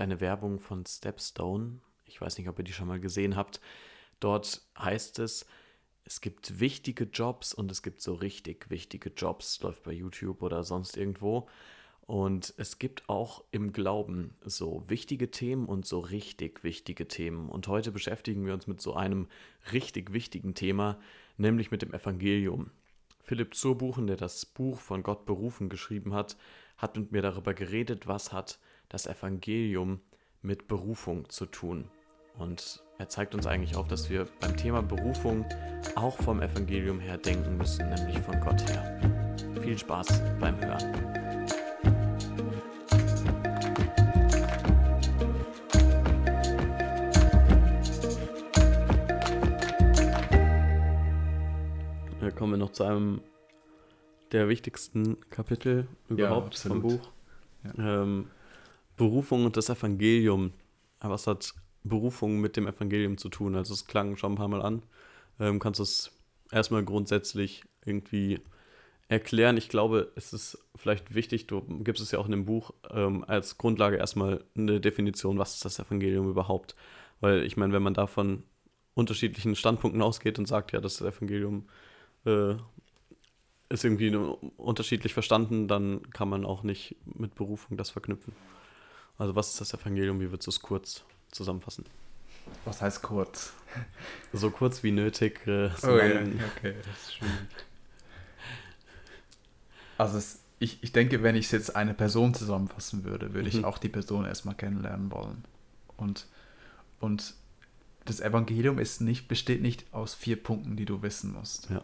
eine Werbung von Stepstone. Ich weiß nicht, ob ihr die schon mal gesehen habt. Dort heißt es, es gibt wichtige Jobs und es gibt so richtig wichtige Jobs. Läuft bei YouTube oder sonst irgendwo. Und es gibt auch im Glauben so wichtige Themen und so richtig wichtige Themen. Und heute beschäftigen wir uns mit so einem richtig wichtigen Thema, nämlich mit dem Evangelium. Philipp Zurbuchen, der das Buch von Gott berufen geschrieben hat, hat mit mir darüber geredet, was hat das Evangelium mit Berufung zu tun. Und er zeigt uns eigentlich auf, dass wir beim Thema Berufung auch vom Evangelium her denken müssen, nämlich von Gott her. Viel Spaß beim Hören. kommen wir noch zu einem der wichtigsten Kapitel überhaupt ja, vom Buch. Ja. Ähm, Berufung und das Evangelium. Was hat Berufung mit dem Evangelium zu tun? Also es klang schon ein paar Mal an. Ähm, kannst du es erstmal grundsätzlich irgendwie erklären? Ich glaube, es ist vielleicht wichtig, du gibst es ja auch in dem Buch ähm, als Grundlage erstmal eine Definition, was ist das Evangelium überhaupt? Weil ich meine, wenn man da von unterschiedlichen Standpunkten ausgeht und sagt, ja, das Evangelium äh, ist irgendwie unterschiedlich verstanden, dann kann man auch nicht mit Berufung das verknüpfen. Also was ist das Evangelium? Wie würdest du es kurz zusammenfassen? Was heißt kurz? So kurz wie nötig. Äh, so oh, ja, okay, das ist schwierig. Also es, ich, ich denke, wenn ich jetzt eine Person zusammenfassen würde, würde ich mhm. auch die Person erstmal kennenlernen wollen. Und, und das Evangelium ist nicht, besteht nicht aus vier Punkten, die du wissen musst. Ja.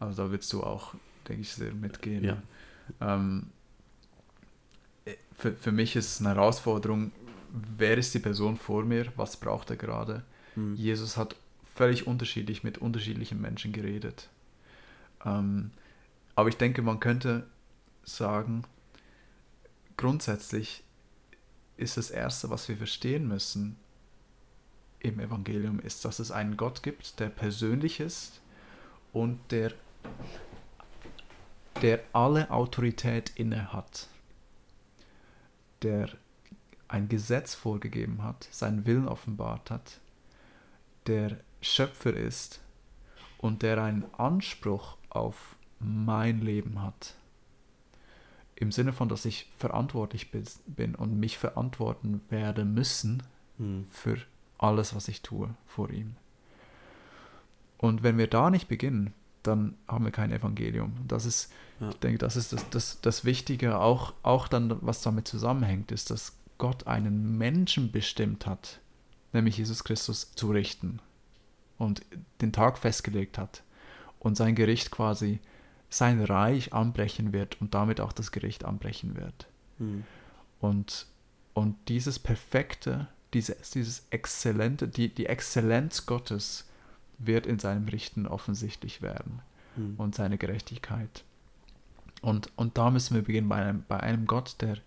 Also da willst du auch, denke ich, sehr mitgehen. Ja. Ähm, für, für mich ist es eine Herausforderung, wer ist die Person vor mir, was braucht er gerade. Mhm. Jesus hat völlig unterschiedlich mit unterschiedlichen Menschen geredet. Ähm, aber ich denke, man könnte sagen, grundsätzlich ist das Erste, was wir verstehen müssen im Evangelium, ist, dass es einen Gott gibt, der persönlich ist und der der alle Autorität inne hat, der ein Gesetz vorgegeben hat, seinen Willen offenbart hat, der Schöpfer ist und der einen Anspruch auf mein Leben hat. Im Sinne von, dass ich verantwortlich bin und mich verantworten werde müssen hm. für alles, was ich tue vor ihm. Und wenn wir da nicht beginnen, dann haben wir kein Evangelium. Das ist, ja. ich denke, das ist das, das, das Wichtige, auch, auch dann, was damit zusammenhängt, ist, dass Gott einen Menschen bestimmt hat, nämlich Jesus Christus, zu richten und den Tag festgelegt hat und sein Gericht quasi, sein Reich anbrechen wird und damit auch das Gericht anbrechen wird. Mhm. Und, und dieses perfekte, dieses, dieses exzellente, die, die Exzellenz Gottes, wird in seinem Richten offensichtlich werden mhm. und seine Gerechtigkeit. Und, und da müssen wir beginnen bei einem, bei einem Gott, der,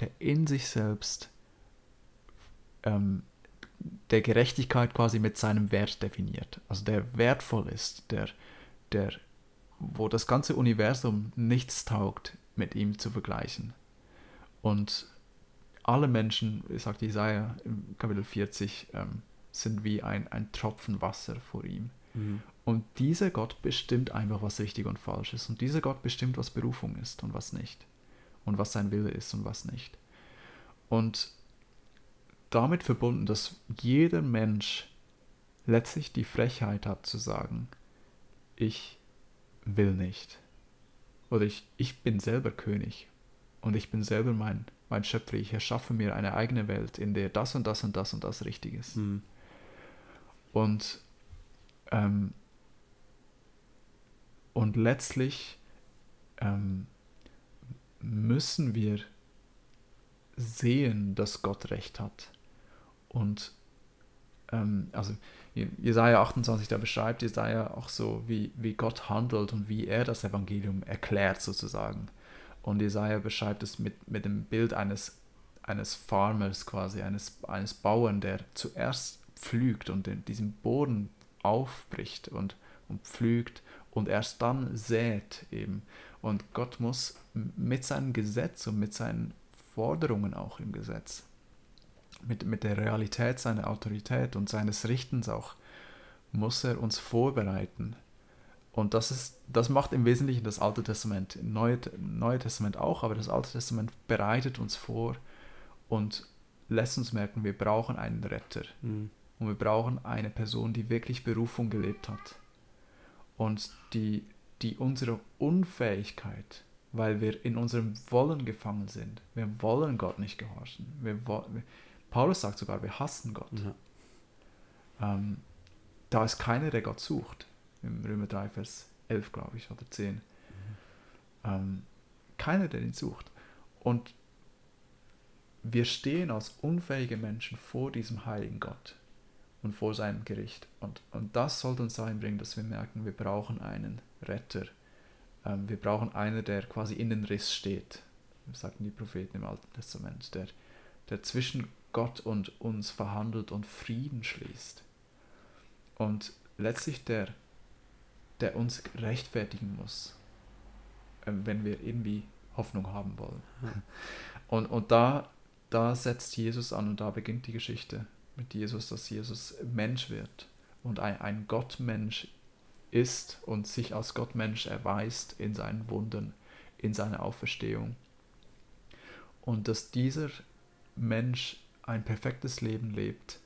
der in sich selbst ähm, der Gerechtigkeit quasi mit seinem Wert definiert. Also der wertvoll ist, der, der, wo das ganze Universum nichts taugt, mit ihm zu vergleichen. Und alle Menschen, sagt Jesaja im Kapitel 40, ähm, sind wie ein, ein Tropfen Wasser vor ihm. Mhm. Und dieser Gott bestimmt einfach, was richtig und falsch ist. Und dieser Gott bestimmt, was Berufung ist und was nicht. Und was sein Wille ist und was nicht. Und damit verbunden, dass jeder Mensch letztlich die Frechheit hat zu sagen, ich will nicht. Oder ich, ich bin selber König und ich bin selber mein, mein Schöpfer. Ich erschaffe mir eine eigene Welt, in der das und das und das und das richtig ist. Mhm. Und, ähm, und letztlich ähm, müssen wir sehen, dass Gott recht hat. Und ähm, also Jesaja 28, da beschreibt Jesaja auch so, wie, wie Gott handelt und wie er das Evangelium erklärt sozusagen. Und Jesaja beschreibt es mit, mit dem Bild eines, eines Farmers quasi, eines, eines Bauern, der zuerst pflügt und in diesem Boden aufbricht und, und pflügt und erst dann sät eben. Und Gott muss mit seinem Gesetz und mit seinen Forderungen auch im Gesetz mit, mit der Realität seiner Autorität und seines Richtens auch, muss er uns vorbereiten. Und das, ist, das macht im Wesentlichen das Alte Testament, Neue, Neue Testament auch, aber das Alte Testament bereitet uns vor und lässt uns merken, wir brauchen einen Retter. Mhm. Und wir brauchen eine Person, die wirklich Berufung gelebt hat. Und die, die unsere Unfähigkeit, weil wir in unserem Wollen gefangen sind, wir wollen Gott nicht gehorchen. Wir, wir, Paulus sagt sogar, wir hassen Gott. Ja. Ähm, da ist keiner, der Gott sucht. Im Römer 3, Vers 11, glaube ich, oder 10. Mhm. Ähm, keiner, der ihn sucht. Und wir stehen als unfähige Menschen vor diesem heiligen Gott und vor seinem Gericht. Und, und das sollte uns dahin bringen, dass wir merken, wir brauchen einen Retter. Ähm, wir brauchen einen, der quasi in den Riss steht. Sagten die Propheten im Alten Testament, der, der zwischen Gott und uns verhandelt und Frieden schließt. Und letztlich der, der uns rechtfertigen muss, äh, wenn wir irgendwie Hoffnung haben wollen. Und, und da, da setzt Jesus an und da beginnt die Geschichte mit Jesus, dass Jesus Mensch wird und ein, ein Gottmensch ist und sich als Gottmensch erweist in seinen Wunden, in seiner Auferstehung. Und dass dieser Mensch ein perfektes Leben lebt,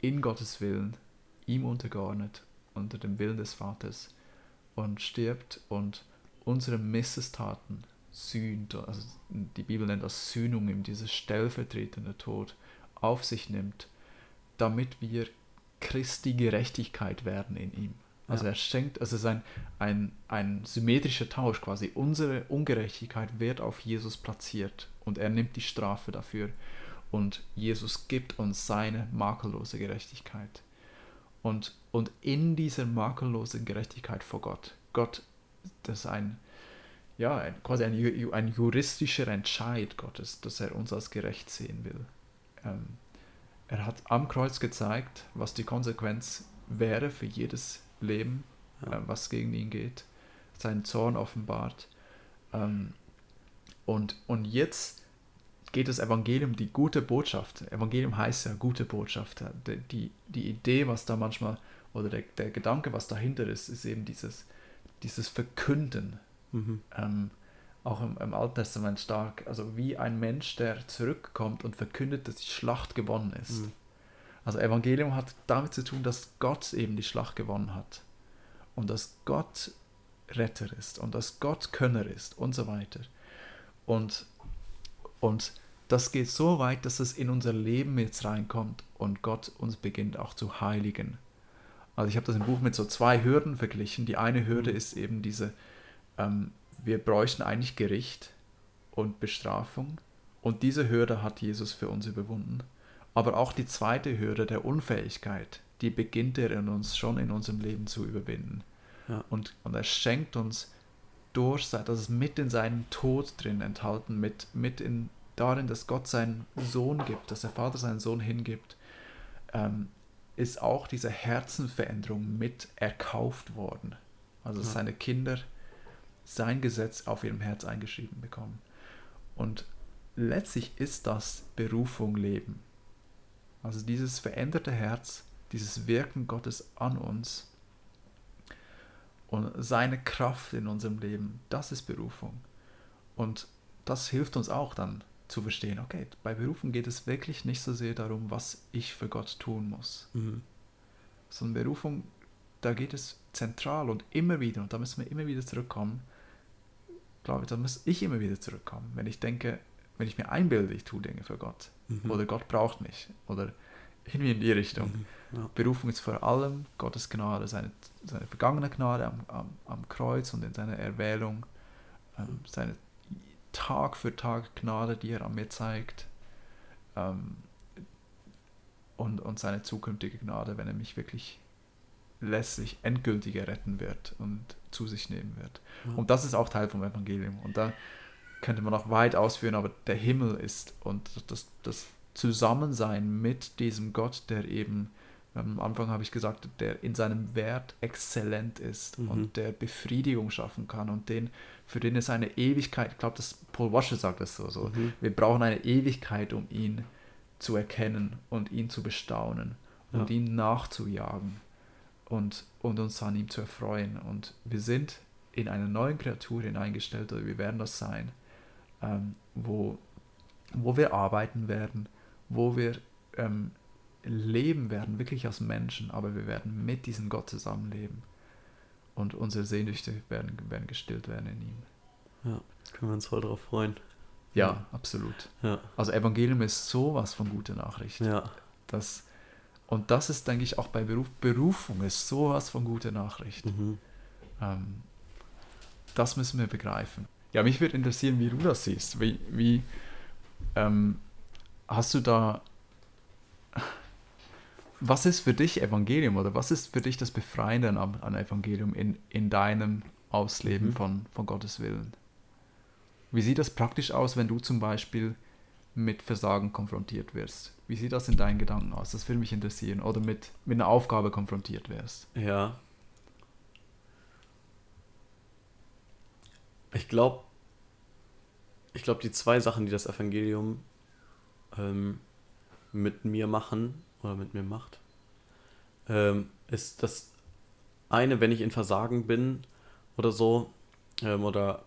in Gottes Willen, ihm untergeordnet, unter dem Willen des Vaters und stirbt und unsere Missestaten sühnt, also die Bibel nennt das Sühnung, ihm dieses stellvertretende Tod auf sich nimmt damit wir Christi Gerechtigkeit werden in ihm. Also ja. er schenkt, also es ist ein, ein, ein symmetrischer Tausch quasi. Unsere Ungerechtigkeit wird auf Jesus platziert und er nimmt die Strafe dafür. Und Jesus gibt uns seine makellose Gerechtigkeit. Und, und in dieser makellosen Gerechtigkeit vor Gott, Gott, das ist ein, ja, ein, quasi ein, ein juristischer Entscheid Gottes, dass er uns als gerecht sehen will. Ähm, er hat am Kreuz gezeigt, was die Konsequenz wäre für jedes Leben, ja. äh, was gegen ihn geht. Seinen Zorn offenbart. Ähm, und, und jetzt geht das Evangelium, die gute Botschaft. Evangelium heißt ja gute Botschaft. Die, die, die Idee, was da manchmal, oder der, der Gedanke, was dahinter ist, ist eben dieses, dieses Verkünden. Mhm. Ähm, auch im, im Alten Testament stark, also wie ein Mensch, der zurückkommt und verkündet, dass die Schlacht gewonnen ist. Mhm. Also Evangelium hat damit zu tun, dass Gott eben die Schlacht gewonnen hat und dass Gott Retter ist und dass Gott Könner ist und so weiter. Und, und das geht so weit, dass es in unser Leben jetzt reinkommt und Gott uns beginnt auch zu heiligen. Also ich habe das im Buch mit so zwei Hürden verglichen. Die eine Hürde mhm. ist eben diese ähm, wir bräuchten eigentlich Gericht und Bestrafung. Und diese Hürde hat Jesus für uns überwunden. Aber auch die zweite Hürde der Unfähigkeit, die beginnt er in uns schon in unserem Leben zu überwinden. Ja. Und, und er schenkt uns durch, das ist mit in seinem Tod drin enthalten, mit, mit in, darin, dass Gott seinen Sohn gibt, dass der Vater seinen Sohn hingibt, ähm, ist auch diese Herzenveränderung mit erkauft worden. Also ja. seine Kinder sein Gesetz auf ihrem Herz eingeschrieben bekommen. Und letztlich ist das Berufung Leben. Also dieses veränderte Herz, dieses Wirken Gottes an uns und seine Kraft in unserem Leben, das ist Berufung. Und das hilft uns auch dann zu verstehen, okay, bei Berufung geht es wirklich nicht so sehr darum, was ich für Gott tun muss. Mhm. Sondern Berufung, da geht es zentral und immer wieder, und da müssen wir immer wieder zurückkommen, glaube ich, da muss ich immer wieder zurückkommen. Wenn ich denke, wenn ich mir einbilde, ich tue Dinge für Gott. Mhm. Oder Gott braucht mich. Oder irgendwie in die Richtung. Mhm. Ja. Berufung ist vor allem Gottes Gnade, seine, seine vergangene Gnade am, am, am Kreuz und in seiner Erwählung, ähm, seine Tag für Tag Gnade, die er an mir zeigt. Ähm, und, und seine zukünftige Gnade, wenn er mich wirklich lässig endgültig retten wird und zu sich nehmen wird. Ja. Und das ist auch Teil vom Evangelium. Und da könnte man noch weit ausführen, aber der Himmel ist und das, das Zusammensein mit diesem Gott, der eben, am Anfang habe ich gesagt, der in seinem Wert exzellent ist mhm. und der Befriedigung schaffen kann und den, für den es eine Ewigkeit, ich glaube, das Paul Washer sagt das so, so mhm. wir brauchen eine Ewigkeit, um ihn zu erkennen und ihn zu bestaunen und Ja. ihm nachzujagen und, und uns an ihm zu erfreuen. Und wir sind in einer neuen Kreatur hineingestellt, oder wir werden das sein, ähm, wo, wo wir arbeiten werden, wo wir ähm, leben werden, wirklich als Menschen, aber wir werden mit diesem Gott zusammenleben. Und unsere Sehnsüchte werden, werden gestillt werden in ihm. Ja, können wir uns voll drauf freuen. Ja, absolut. Ja, Also Evangelium ist sowas von gute Nachricht. ja, Das, und das ist, denke ich, auch bei Beruf, Berufung ist sowas von gute Nachricht. mhm. Ähm, das müssen wir begreifen. Ja, mich würde interessieren, wie du das siehst. Wie, wie ähm, hast du da, was ist für dich Evangelium oder was ist für dich das Befreiende an, an Evangelium in, in deinem Ausleben Mhm. von, von Gottes Willen? Wie sieht das praktisch aus, wenn du zum Beispiel mit Versagen konfrontiert wirst? Wie sieht das in deinen Gedanken aus? Das würde mich interessieren. Oder mit, mit einer Aufgabe konfrontiert wirst. Ja. Ich glaube, ich glaube, die zwei Sachen, die das Evangelium ähm, mit mir machen oder mit mir macht, ähm, ist das eine, wenn ich in Versagen bin oder so, ähm, oder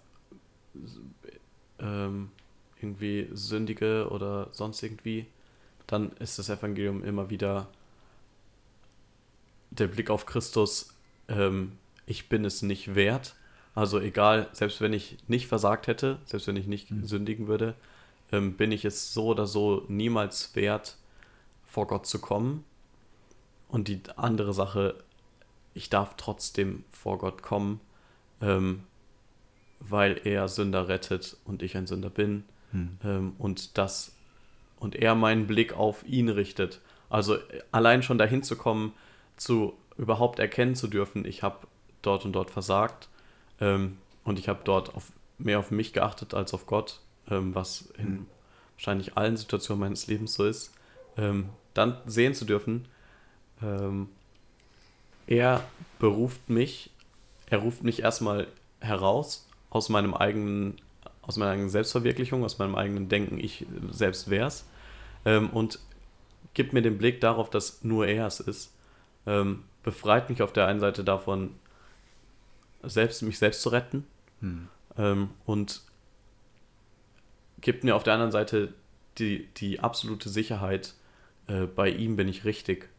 ähm, irgendwie sündige oder sonst irgendwie, dann ist das Evangelium immer wieder der Blick auf Christus, ähm, ich bin es nicht wert. Also egal, selbst wenn ich nicht versagt hätte, selbst wenn ich nicht Mhm. sündigen würde, ähm, bin ich es so oder so niemals wert, vor Gott zu kommen. Und die andere Sache, ich darf trotzdem vor Gott kommen, ähm, weil er Sünder rettet und ich ein Sünder bin ähm, und das und er meinen Blick auf ihn richtet. Also allein schon dahin zu kommen, zu überhaupt erkennen zu dürfen, ich habe dort und dort versagt ähm, und ich habe dort auf, mehr auf mich geachtet als auf Gott, ähm, was in Mhm. wahrscheinlich allen Situationen meines Lebens so ist, ähm, dann sehen zu dürfen, ähm, er beruft mich, er ruft mich erstmal heraus aus meinem eigenen, aus meiner eigenen Selbstverwirklichung, aus meinem eigenen Denken, ich selbst wär's, ähm, und gibt mir den Blick darauf, dass nur er es ist, ähm, befreit mich auf der einen Seite davon, selbst mich selbst zu retten, Hm. ähm, und gibt mir auf der anderen Seite die, die absolute Sicherheit, äh, bei ihm bin ich richtig.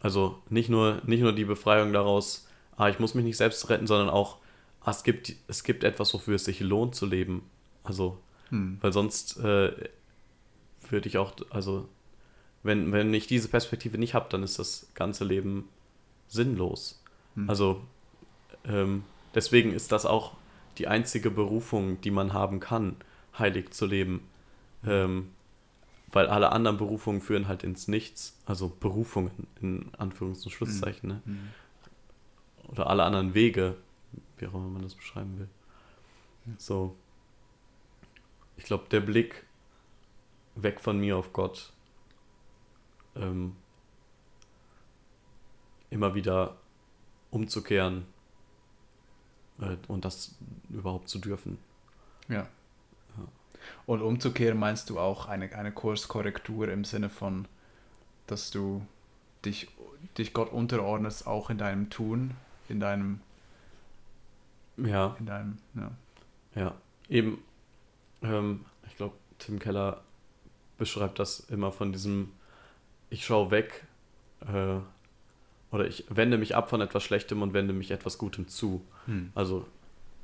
Also nicht nur, nicht nur die Befreiung daraus, ah, ich muss mich nicht selbst retten, sondern auch, ah, es, gibt, es gibt etwas, wofür es sich lohnt zu leben. Also, Hm. weil sonst äh, würde ich auch, also wenn, wenn ich diese Perspektive nicht habe, dann ist das ganze Leben sinnlos. Hm. Also ähm, deswegen ist das auch die einzige Berufung, die man haben kann, heilig zu leben. Ähm, weil alle anderen Berufungen führen halt ins Nichts. Also Berufungen in Anführungs- und Schlusszeichen. Ne? Hm. Oder alle anderen Wege, wie auch immer man das beschreiben will. So. Ich glaube, der Blick weg von mir auf Gott ähm, immer wieder umzukehren äh, und das überhaupt zu dürfen. Ja. Und umzukehren meinst du auch eine, eine Kurskorrektur im Sinne von, dass du dich, dich Gott unterordnest, auch in deinem Tun, in deinem, Ja, in deinem, ja. ja. Eben, ähm, ich glaube, Tim Keller beschreibt das immer von diesem, ich schaue weg äh, oder ich wende mich ab von etwas Schlechtem und wende mich etwas Gutem zu. Hm. Also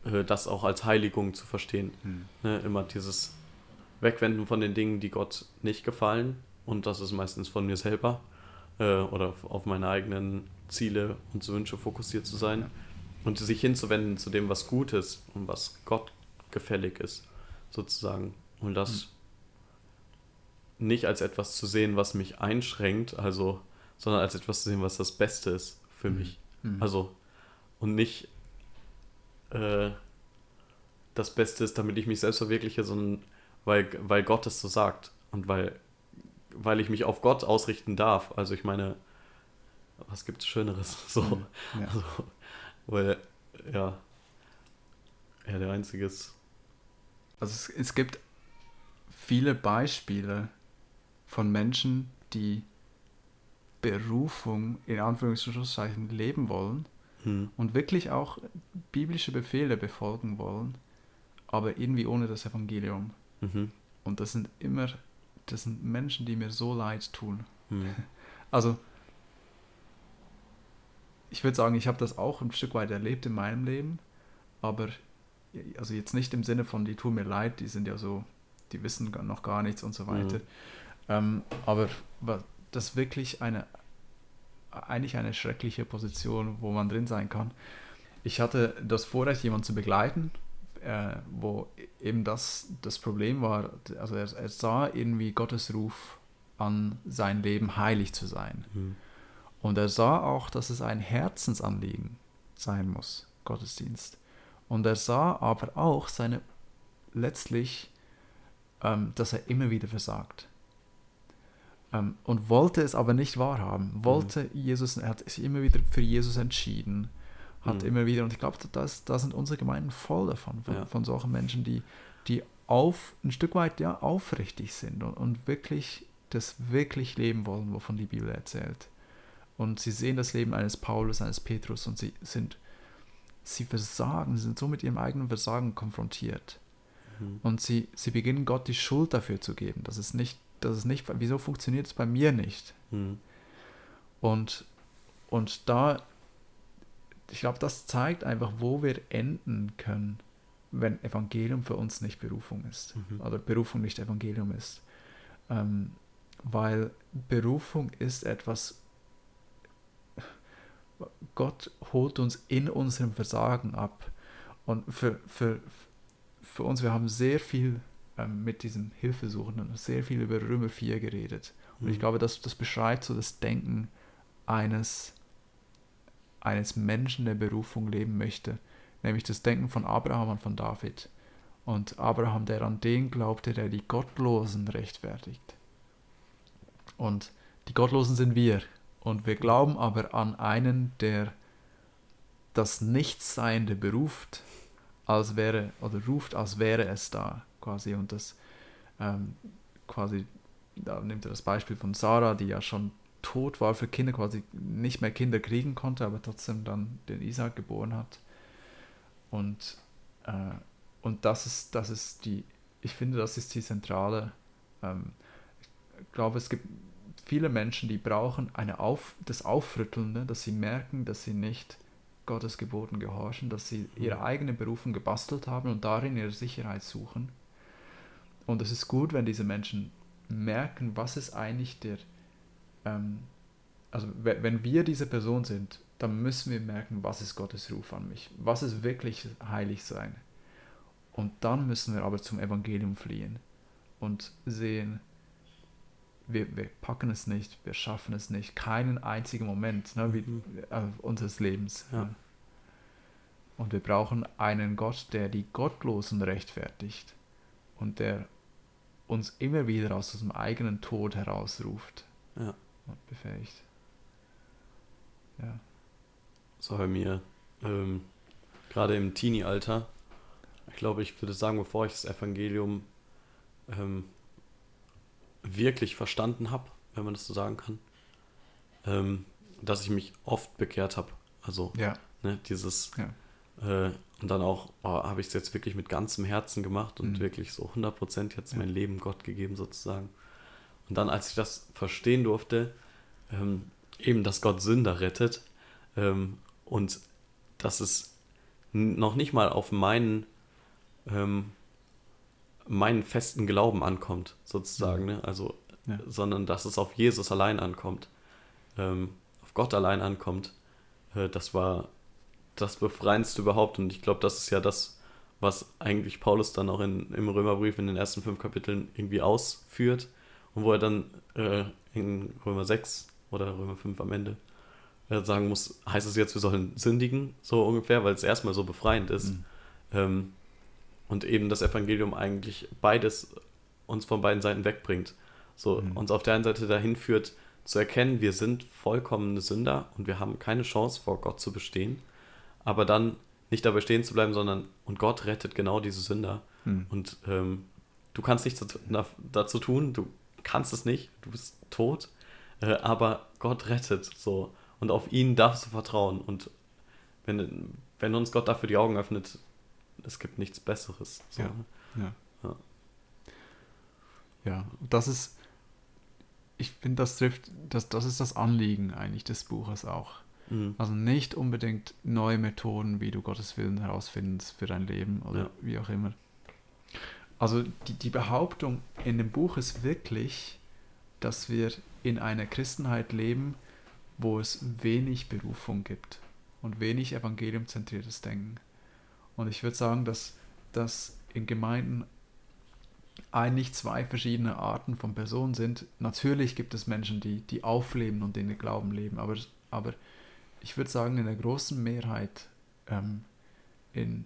äh, das auch als Heiligung zu verstehen. Hm. Ne? Immer dieses Wegwenden von den Dingen, die Gott nicht gefallen. Und das ist meistens von mir selber äh, oder auf meine eigenen Ziele und Wünsche fokussiert zu sein. Ja. Und sich hinzuwenden zu dem, was gut ist und was Gott gefällig ist, sozusagen. Und das nicht als etwas zu sehen, was mich einschränkt, also, sondern als etwas zu sehen, was das Beste ist für Mhm. mich. Hm. Also, und nicht äh, das Beste ist, damit ich mich selbst verwirkliche, sondern weil, weil Gott es so sagt und weil, weil ich mich auf Gott ausrichten darf. Also ich meine, was gibt es Schöneres? So, Hm. Ja. also, weil, ja, er der Einzige ist. Also es, es gibt viele Beispiele von Menschen, die Berufung in Anführungszeichen leben wollen Hm. und wirklich auch biblische Befehle befolgen wollen, aber irgendwie ohne das Evangelium. Mhm. Und das sind immer, das sind Menschen, die mir so leid tun. Hm. Also, ich würde sagen, ich habe das auch ein Stück weit erlebt in meinem Leben, aber also jetzt nicht im Sinne von, die tun mir leid, die sind ja so, die wissen noch gar nichts und so weiter. Mhm. Ähm, aber das ist wirklich eine, eigentlich eine schreckliche Position, wo man drin sein kann. Ich hatte das Vorrecht, jemanden zu begleiten, äh, wo eben das das Problem war. Also er, er sah irgendwie Gottes Ruf an sein Leben heilig zu sein. Hm. Und er sah auch, dass es ein Herzensanliegen sein muss, Gottesdienst. Und er sah aber auch seine letztlich, ähm, dass er immer wieder versagt. Ähm, und wollte es aber nicht wahrhaben. Wollte Jesus, er hat sich immer wieder für Jesus entschieden. Hat Mhm. immer wieder, und ich glaube, da da sind unsere Gemeinden voll davon, von, Ja. von solchen Menschen, die, die auf, ein Stück weit ja aufrichtig sind und, und wirklich das wirklich leben wollen, wovon die Bibel erzählt. Und sie sehen das Leben eines Paulus, eines Petrus und sie sind, sie versagen, sie sind so mit ihrem eigenen Versagen konfrontiert. Mhm. Und sie, sie beginnen Gott die Schuld dafür zu geben. Das ist nicht, das ist nicht, wieso funktioniert es bei mir nicht? Hm. Und, und da, ich glaube, das zeigt einfach, wo wir enden können, wenn Evangelium für uns nicht Berufung ist. Mhm. Oder Berufung nicht Evangelium ist. Ähm, weil Berufung ist etwas, Gott holt uns in unserem Versagen ab. Und für, für, für uns, wir haben sehr viel ähm, mit diesem Hilfesuchenden, sehr viel über Römer 4 geredet. Und ich Mhm. glaube, das, das beschreibt so das Denken eines, eines Menschen, der Berufung leben möchte. Nämlich das Denken von Abraham und von David. Und Abraham, der an den glaubte, der die Gottlosen rechtfertigt. Und die Gottlosen sind wir. Und wir glauben aber an einen, der das Nichtseiende beruft, als wäre, oder ruft, als wäre es da, quasi. Und das ähm, quasi, da nimmt er das Beispiel von Sarah, die ja schon tot war für Kinder, quasi nicht mehr Kinder kriegen konnte, aber trotzdem dann den Isaac geboren hat. Und, äh, und das ist, das ist die, ich finde, das ist die zentrale, ähm, ich glaube, es gibt viele Menschen, die brauchen eine Auf, das Aufrüttelnde, dass sie merken, dass sie nicht Gottes Geboten gehorchen, dass sie ihre eigene Berufung gebastelt haben und darin ihre Sicherheit suchen. Und es ist gut, wenn diese Menschen merken, was ist eigentlich der, ähm, also we- wenn wir diese Person sind, dann müssen wir merken, was ist Gottes Ruf an mich, was ist wirklich heilig sein. Und dann müssen wir aber zum Evangelium fliehen und sehen, wir, wir packen es nicht, wir schaffen es nicht, keinen einzigen Moment ne, wie, Mhm. äh, unseres Lebens. Ja. Und wir brauchen einen Gott, der die Gottlosen rechtfertigt und der uns immer wieder aus unserem eigenen Tod herausruft Ja. und befähigt. Ja. So bei mir, ähm, gerade im Teenie-Alter, ich glaube, ich würde sagen, bevor ich das Evangelium ähm, wirklich verstanden habe, wenn man das so sagen kann, ähm, dass ich mich oft bekehrt habe. Also Ja. ne, dieses Ja. äh, und dann auch oh, habe ich es jetzt wirklich mit ganzem Herzen gemacht und Mhm. wirklich so 100% jetzt Ja. mein Leben Gott gegeben sozusagen. Und dann, als ich das verstehen durfte, ähm, eben, dass Gott Sünder rettet ähm, und dass es noch nicht mal auf meinen, ähm, meinen festen Glauben ankommt, sozusagen, ne? also, Ja. sondern dass es auf Jesus allein ankommt, ähm, auf Gott allein ankommt, äh, das war das Befreiendste überhaupt und ich glaube, das ist ja das, was eigentlich Paulus dann auch in, im Römerbrief in den ersten fünf Kapiteln irgendwie ausführt und wo er dann äh, in Römer 6 oder Römer 5 am Ende äh, sagen muss, heißt es jetzt, wir sollen sündigen, so ungefähr, weil es erstmal so befreiend ist. Mhm. Ähm, und eben das Evangelium eigentlich beides uns von beiden Seiten wegbringt. So Mhm. uns auf der einen Seite dahin führt, zu erkennen, wir sind vollkommene Sünder und wir haben keine Chance vor Gott zu bestehen, aber dann nicht dabei stehen zu bleiben, sondern und Gott rettet genau diese Sünder. Mhm. Und ähm, du kannst nichts dazu, tun, du kannst es nicht, du bist tot, äh, aber Gott rettet so und auf ihn darfst du vertrauen und wenn, wenn uns Gott dafür die Augen öffnet, es gibt nichts Besseres. So. Ja. Ja. Ja. ja, das ist, ich finde, das trifft, das, das ist das Anliegen eigentlich des Buches auch. Mhm. Also nicht unbedingt neue Methoden, wie du Gottes Willen herausfindest für dein Leben oder Ja. wie auch immer. Also die, die Behauptung in dem Buch ist wirklich, dass wir in einer Christenheit leben, wo es wenig Berufung gibt und wenig evangeliumzentriertes Denken. Und ich würde sagen, dass, dass in Gemeinden eigentlich zwei verschiedene Arten von Personen sind. Natürlich gibt es Menschen, die, die aufleben und in den Glauben leben, aber, aber ich würde sagen, in der großen Mehrheit, ähm, in,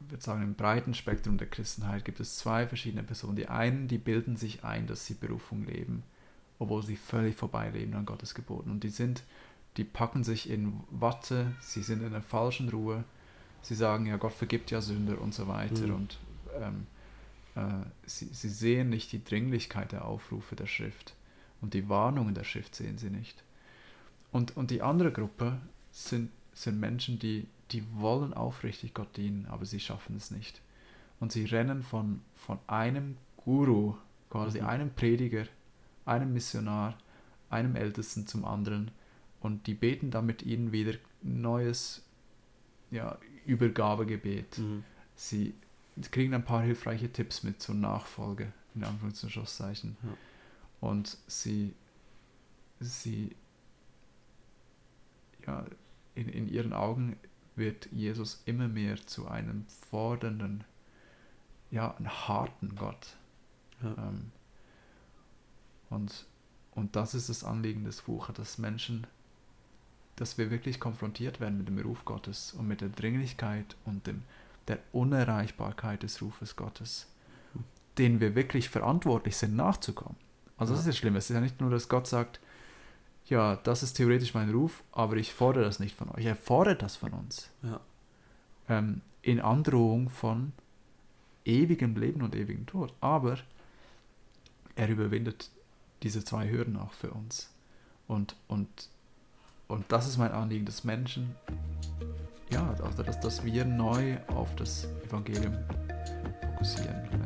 ich würde sagen, im breiten Spektrum der Christenheit gibt es zwei verschiedene Personen. Die einen, die bilden sich ein, dass sie Berufung leben, obwohl sie völlig vorbeileben an Gottes Geboten. Und die sind, die packen sich in Watte, sie sind in einer falschen Ruhe, sie sagen, ja, Gott vergibt ja Sünder und so weiter. Mhm. Und ähm, äh, sie, sie sehen nicht die Dringlichkeit der Aufrufe der Schrift. Und die Warnungen der Schrift sehen sie nicht. Und, und die andere Gruppe sind, sind Menschen, die, die wollen aufrichtig Gott dienen, aber sie schaffen es nicht. Und sie rennen von, von einem Guru, quasi Mhm. einem Prediger, einem Missionar, einem Ältesten zum anderen. Und die beten dann mit ihnen wieder neues ja, Übergabegebet. Mhm. Sie kriegen ein paar hilfreiche Tipps mit zur Nachfolge, in Anführungs- und Schlusszeichen. Ja. Und sie, sie, ja, in, in ihren Augen wird Jesus immer mehr zu einem fordernden, ja, einen harten Gott. Ja. Ähm, und, und das ist das Anliegen des Buches, dass Menschen, dass wir wirklich konfrontiert werden mit dem Ruf Gottes und mit der Dringlichkeit und dem, der Unerreichbarkeit des Rufes Gottes, denen wir wirklich verantwortlich sind, nachzukommen. Also das ist Ja. das Schlimme. Es ist ja nicht nur, dass Gott sagt, ja, das ist theoretisch mein Ruf, aber ich fordere das nicht von euch. Er fordert das von uns. Ja. Ähm, in Androhung von ewigem Leben und ewigem Tod. Aber er überwindet diese zwei Hürden auch für uns. Und, und, und das ist mein Anliegen, dass Menschen, ja, also dass, dass wir neu auf das Evangelium fokussieren.